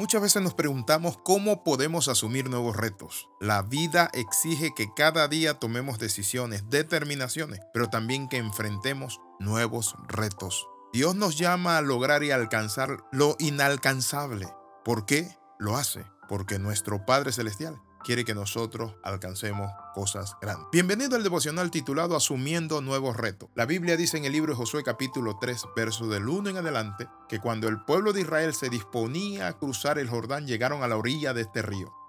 Muchas veces nos preguntamos cómo podemos asumir nuevos retos. La vida exige que cada día tomemos decisiones, determinaciones, pero también que enfrentemos nuevos retos. Dios nos llama a lograr y alcanzar lo inalcanzable. ¿Por qué lo hace? Porque nuestro Padre Celestial quiere que nosotros alcancemos cosas grandes. Bienvenido al devocional titulado Asumiendo nuevos retos. La Biblia dice en el libro de Josué capítulo 3, verso del 1 en adelante, que cuando el pueblo de Israel se disponía a cruzar el Jordán, llegaron a la orilla de este río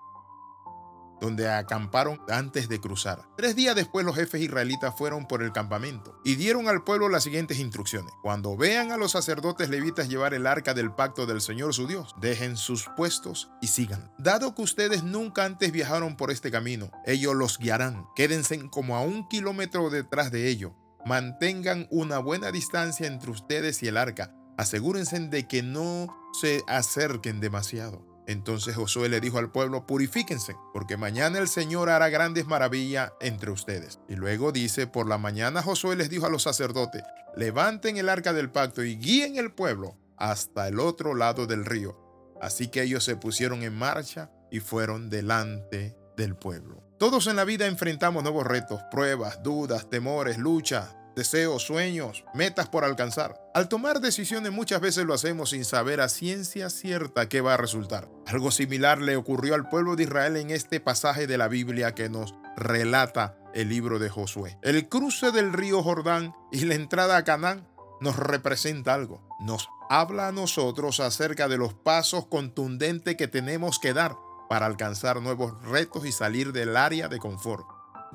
donde acamparon antes de cruzar. Tres días después los jefes israelitas fueron por el campamento y dieron al pueblo las siguientes instrucciones. Cuando vean a los sacerdotes levitas llevar el arca del pacto del Señor su Dios, dejen sus puestos y sigan. Dado que ustedes nunca antes viajaron por este camino, ellos los guiarán. Quédense como a un kilómetro detrás de ellos. Mantengan una buena distancia entre ustedes y el arca. Asegúrense de que no se acerquen demasiado. Entonces Josué le dijo al pueblo, purifíquense, porque mañana el Señor hará grandes maravillas entre ustedes. Y luego dice, por la mañana Josué les dijo a los sacerdotes, levanten el arca del pacto y guíen el pueblo hasta el otro lado del río. Así que ellos se pusieron en marcha y fueron delante del pueblo. Todos en la vida enfrentamos nuevos retos, pruebas, dudas, temores, luchas, deseos, sueños, metas por alcanzar. Al tomar decisiones muchas veces lo hacemos sin saber a ciencia cierta qué va a resultar. Algo similar le ocurrió al pueblo de Israel en este pasaje de la Biblia que nos relata el libro de Josué. El cruce del río Jordán y la entrada a Canaán nos representa algo. Nos habla a nosotros acerca de los pasos contundentes que tenemos que dar para alcanzar nuevos retos y salir del área de confort.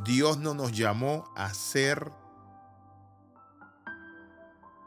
Dios no nos llamó a ser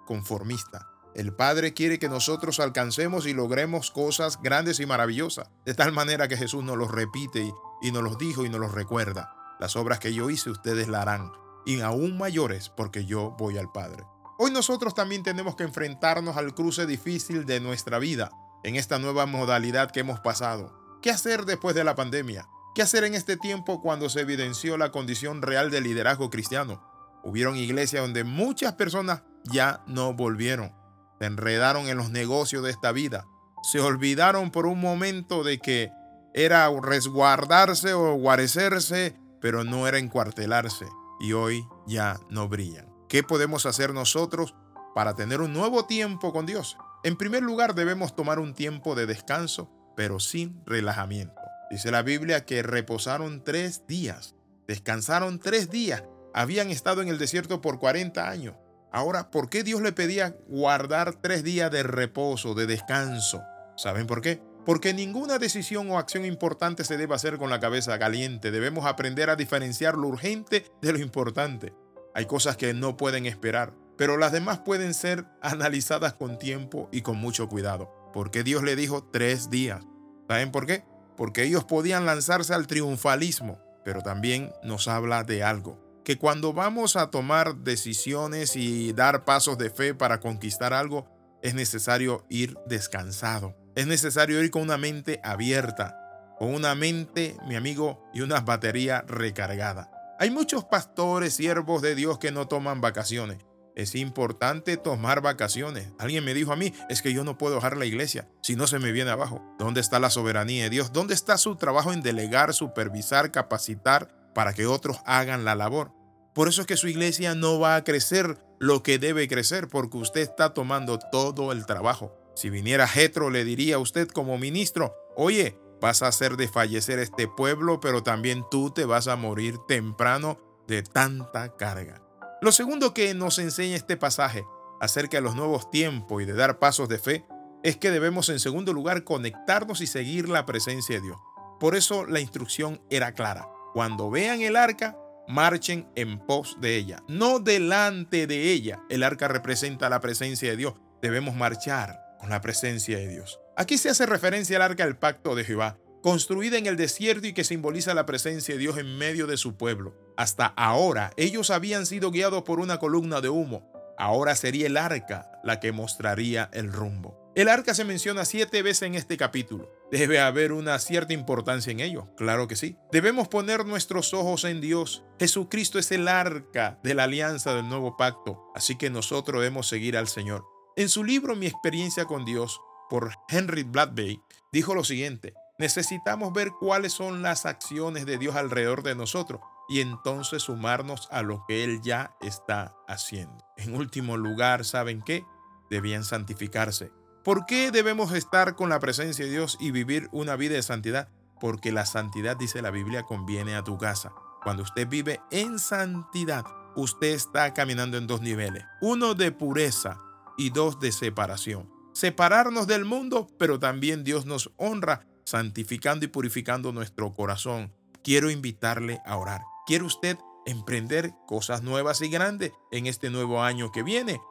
conformista. El Padre quiere que nosotros alcancemos y logremos cosas grandes y maravillosas, de tal manera que Jesús nos los repite y, nos los dijo y nos los recuerda. Las obras que yo hice ustedes la harán, y aún mayores porque yo voy al Padre. Hoy nosotros también tenemos que enfrentarnos al cruce difícil de nuestra vida, en esta nueva modalidad que hemos pasado. ¿Qué hacer después de la pandemia? ¿Qué hacer en este tiempo cuando se evidenció la condición real del liderazgo cristiano? Hubieron iglesias donde muchas personas ya no volvieron. Se enredaron en los negocios de esta vida. Se olvidaron por un momento de que era resguardarse o guarecerse, pero no era encuartelarse. Y hoy ya no brillan. ¿Qué podemos hacer nosotros para tener un nuevo tiempo con Dios? En primer lugar, debemos tomar un tiempo de descanso, pero sin relajamiento. Dice la Biblia que reposaron tres días, descansaron tres días, habían estado en el desierto por 40 años Ahora, ¿por qué Dios le pedía guardar tres días de reposo, de descanso? ¿Saben por qué? Porque ninguna decisión o acción importante se debe hacer con la cabeza caliente. Debemos aprender a diferenciar lo urgente de lo importante. Hay cosas que no pueden esperar, pero las demás pueden ser analizadas con tiempo y con mucho cuidado. ¿Por qué Dios le dijo tres días? ¿Saben por qué? Porque ellos podían lanzarse al triunfalismo, pero también nos habla de algo que cuando vamos a tomar decisiones y dar pasos de fe para conquistar algo, es necesario ir descansado. Es necesario ir con una mente abierta, con una mente, mi amigo, y una batería recargada. Hay muchos pastores, siervos de Dios que no toman vacaciones. Es importante tomar vacaciones. Alguien me dijo a mí, es que yo no puedo dejar la iglesia si no se me viene abajo. ¿Dónde está la soberanía de Dios? ¿Dónde está su trabajo en delegar, supervisar, capacitar para que otros hagan la labor? Por eso es que su iglesia no va a crecer lo que debe crecer, porque usted está tomando todo el trabajo. Si viniera Jetro, le diría a usted como ministro, oye, vas a hacer desfallecer este pueblo, pero también tú te vas a morir temprano de tanta carga. Lo segundo que nos enseña este pasaje acerca de los nuevos tiempos y de dar pasos de fe es que debemos en segundo lugar conectarnos y seguir la presencia de Dios. Por eso la instrucción era clara. Cuando vean el arca, marchen en pos de ella, no delante de ella. El arca representa la presencia de Dios. Debemos marchar con la presencia de Dios. Aquí se hace referencia al arca del pacto de Jehová, construida en el desierto y que simboliza la presencia de Dios en medio de su pueblo. Hasta ahora ellos habían sido guiados por una columna de humo. Ahora sería el arca la que mostraría el rumbo. El arca se menciona siete veces en este capítulo. Debe haber una cierta importancia en ello, claro que sí. Debemos poner nuestros ojos en Dios. Jesucristo es el arca de la alianza del nuevo pacto, así que nosotros debemos seguir al Señor. En su libro Mi experiencia con Dios, por Henry Bladby, dijo lo siguiente, necesitamos ver cuáles son las acciones de Dios alrededor de nosotros y entonces sumarnos a lo que Él ya está haciendo. En último lugar, ¿saben qué? Debían santificarse. ¿Por qué debemos estar con la presencia de Dios y vivir una vida de santidad? Porque la santidad, dice la Biblia, conviene a tu casa. Cuando usted vive en santidad, usted está caminando en dos niveles. Uno de pureza y dos de separación. Separarnos del mundo, pero también Dios nos honra santificando y purificando nuestro corazón. Quiero invitarle a orar. ¿Quiere usted emprender cosas nuevas y grandes en este nuevo año que viene?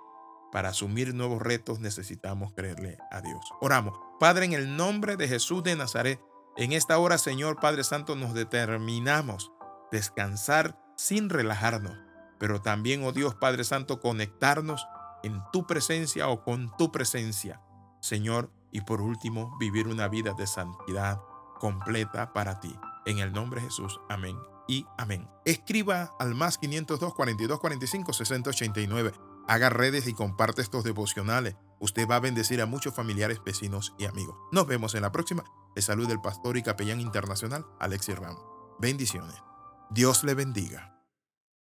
Para asumir nuevos retos necesitamos creerle a Dios. Oramos. Padre, en el nombre de Jesús de Nazaret, en esta hora, Señor Padre Santo, nos determinamos descansar sin relajarnos, pero también, oh Dios Padre Santo, conectarnos en tu presencia o con tu presencia, Señor, y por último, vivir una vida de santidad completa para ti. En el nombre de Jesús, amén y amén. Escriba al más 502 42 45 60 89. Haga redes y comparte estos devocionales. Usted va a bendecir a muchos familiares, vecinos y amigos. Nos vemos en la próxima. Le saluda el pastor y capellán internacional Alexis Ramos. Bendiciones. Dios le bendiga.